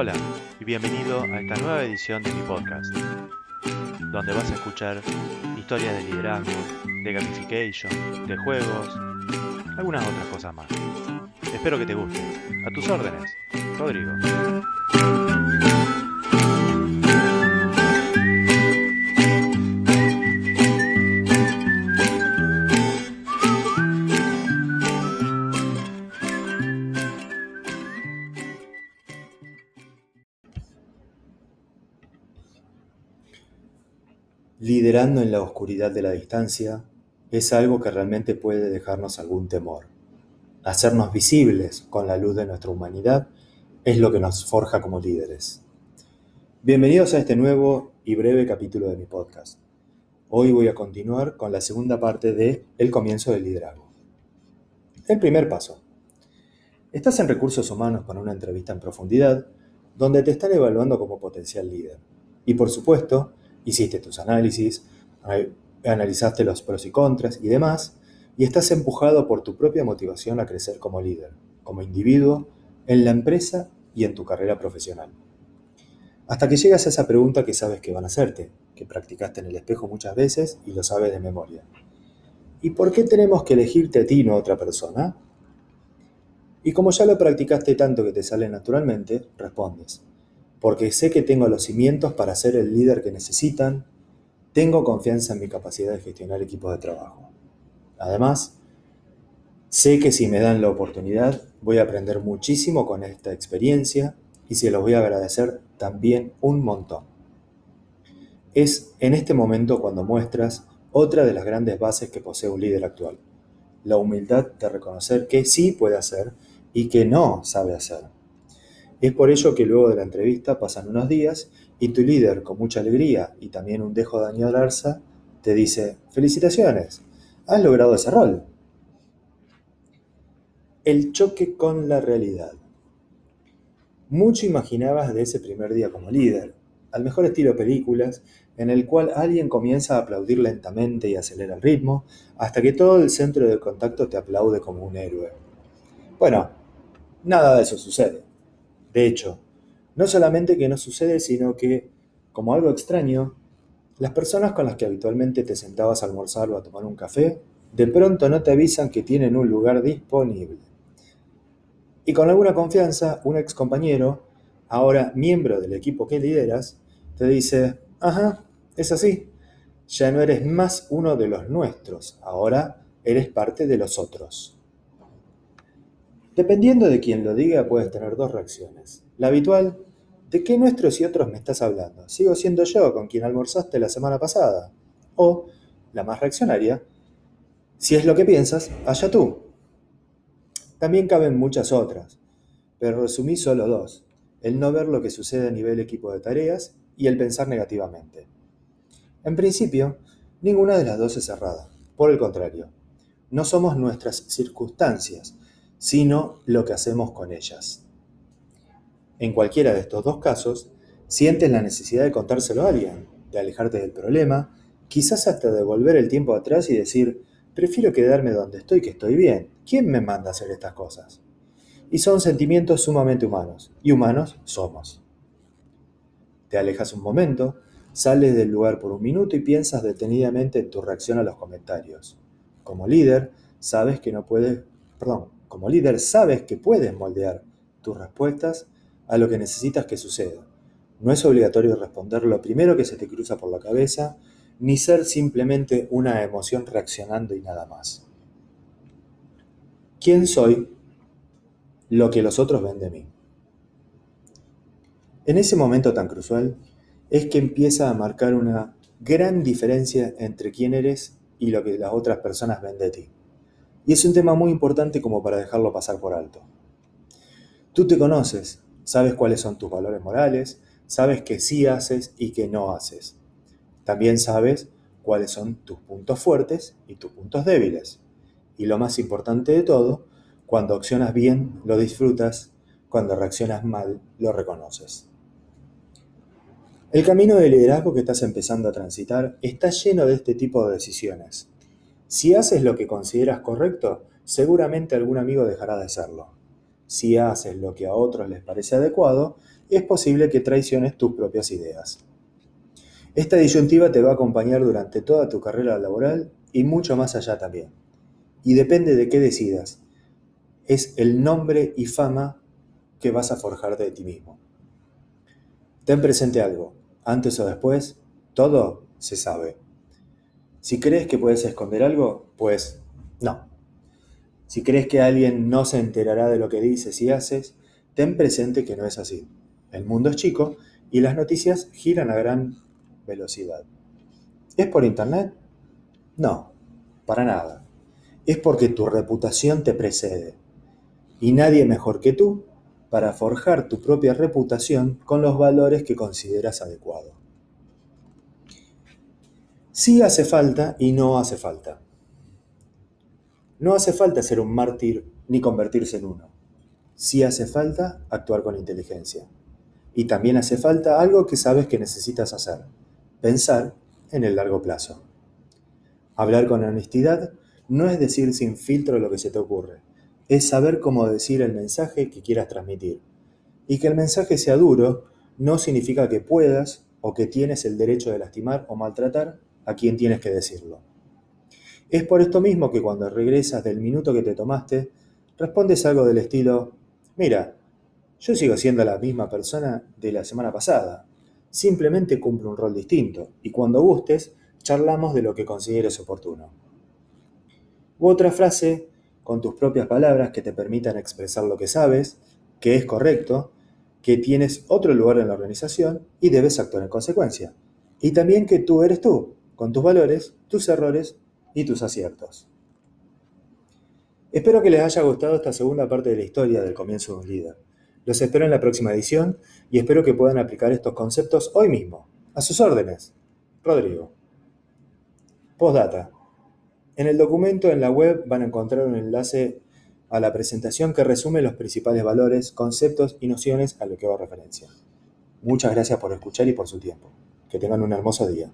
Hola y bienvenido a esta nueva edición de mi podcast, donde vas a escuchar historias de liderazgo, de gamification, de juegos, algunas otras cosas más. Espero que te guste. A tus órdenes, Rodrigo. Liderando en la oscuridad de la distancia es algo que realmente puede dejarnos algún temor. Hacernos visibles con la luz de nuestra humanidad es lo que nos forja como líderes. Bienvenidos a este nuevo y breve capítulo de mi podcast. Hoy voy a continuar con la segunda parte de El comienzo del liderazgo. El primer paso. Estás en recursos humanos con una entrevista en profundidad donde te están evaluando como potencial líder. Y por supuesto, hiciste tus análisis, analizaste los pros y contras y demás, y estás empujado por tu propia motivación a crecer como líder, como individuo, en la empresa y en tu carrera profesional. Hasta que llegas a esa pregunta que sabes que van a hacerte, que practicaste en el espejo muchas veces y lo sabes de memoria. ¿Y por qué tenemos que elegirte a ti y no a otra persona? Y como ya lo practicaste tanto que te sale naturalmente, respondes, porque sé que tengo los cimientos para ser el líder que necesitan, tengo confianza en mi capacidad de gestionar equipos de trabajo. Además, sé que si me dan la oportunidad voy a aprender muchísimo con esta experiencia y se los voy a agradecer también un montón. Es en este momento cuando muestras otra de las grandes bases que posee un líder actual, la humildad de reconocer que sí puede hacer y que no sabe hacer es por ello que luego de la entrevista pasan unos días y tu líder, con mucha alegría y también un dejo de te dice, felicitaciones, has logrado ese rol. El choque con la realidad. Mucho imaginabas de ese primer día como líder, al mejor estilo películas, en el cual alguien comienza a aplaudir lentamente y acelera el ritmo, hasta que todo el centro de contacto te aplaude como un héroe. Bueno, nada de eso sucede. De hecho, no solamente que no sucede, sino que, como algo extraño, las personas con las que habitualmente te sentabas a almorzar o a tomar un café, de pronto no te avisan que tienen un lugar disponible. Y con alguna confianza, un ex compañero, ahora miembro del equipo que lideras, te dice, ajá, es así, ya no eres más uno de los nuestros, ahora eres parte de los otros. Dependiendo de quien lo diga, puedes tener dos reacciones. La habitual, ¿de qué nuestros y otros me estás hablando? Sigo siendo yo con quien almorzaste la semana pasada. O, la más reaccionaria, si es lo que piensas, allá tú. También caben muchas otras, pero resumí solo dos. El no ver lo que sucede a nivel equipo de tareas y el pensar negativamente. En principio, ninguna de las dos es cerrada. Por el contrario, no somos nuestras circunstancias, sino lo que hacemos con ellas. En cualquiera de estos dos casos, sientes la necesidad de contárselo a alguien, de alejarte del problema, quizás hasta de volver el tiempo atrás y decir, prefiero quedarme donde estoy que estoy bien. ¿Quién me manda a hacer estas cosas? Y son sentimientos sumamente humanos, y humanos somos. Te alejas un momento, sales del lugar por un minuto y piensas detenidamente en tu reacción a los comentarios. Como líder, sabes que no puedes, perdón, como líder sabes que puedes moldear tus respuestas a lo que necesitas que suceda. No es obligatorio responder lo primero que se te cruza por la cabeza, ni ser simplemente una emoción reaccionando y nada más. ¿Quién soy? Lo que los otros ven de mí. En ese momento tan crucial es que empieza a marcar una gran diferencia entre quién eres y lo que las otras personas ven de ti. Y es un tema muy importante como para dejarlo pasar por alto. Tú te conoces, sabes cuáles son tus valores morales, sabes que sí haces y que no haces. También sabes cuáles son tus puntos fuertes y tus puntos débiles. Y lo más importante de todo, cuando accionas bien, lo disfrutas, cuando reaccionas mal, lo reconoces. El camino de liderazgo que estás empezando a transitar está lleno de este tipo de decisiones. Si haces lo que consideras correcto, seguramente algún amigo dejará de hacerlo. si haces lo que a otros les parece adecuado, es posible que traiciones tus propias ideas. Esta disyuntiva te va a acompañar durante toda tu carrera laboral y mucho más allá también. Y depende de qué decidas. Es el nombre y fama que vas a forjar de ti mismo. Ten presente algo, antes o después, todo se sabe. Si crees que puedes esconder algo, pues no. Si crees que alguien no se enterará de lo que dices y haces, ten presente que no es así. El mundo es chico y las noticias giran a gran velocidad. ¿Es por internet? No, para nada. Es porque tu reputación te precede. Y nadie mejor que tú para forjar tu propia reputación con los valores que consideras adecuados. Sí hace falta y no hace falta. No hace falta ser un mártir ni convertirse en uno. Sí hace falta actuar con inteligencia. Y también hace falta algo que sabes que necesitas hacer, pensar en el largo plazo. Hablar con honestidad no es decir sin filtro lo que se te ocurre, es saber cómo decir el mensaje que quieras transmitir. Y que el mensaje sea duro no significa que puedas o que tienes el derecho de lastimar o maltratar a quien tienes que decirlo. Es por esto mismo que cuando regresas del minuto que te tomaste, respondes algo del estilo, mira, yo sigo siendo la misma persona de la semana pasada, simplemente cumplo un rol distinto y cuando gustes, charlamos de lo que consideres oportuno. U otra frase con tus propias palabras que te permitan expresar lo que sabes, que es correcto, que tienes otro lugar en la organización y debes actuar en consecuencia. Y también que tú eres tú, con tus valores, tus errores y tus aciertos. Espero que les haya gustado esta segunda parte de la historia del comienzo de un líder. Los espero en la próxima edición y espero que puedan aplicar estos conceptos hoy mismo. A sus órdenes. Rodrigo. Postdata. En el documento en la web van a encontrar un enlace a la presentación que resume los principales valores, conceptos y nociones a lo que hago referencia. Muchas gracias por escuchar y por su tiempo. Que tengan un hermoso día.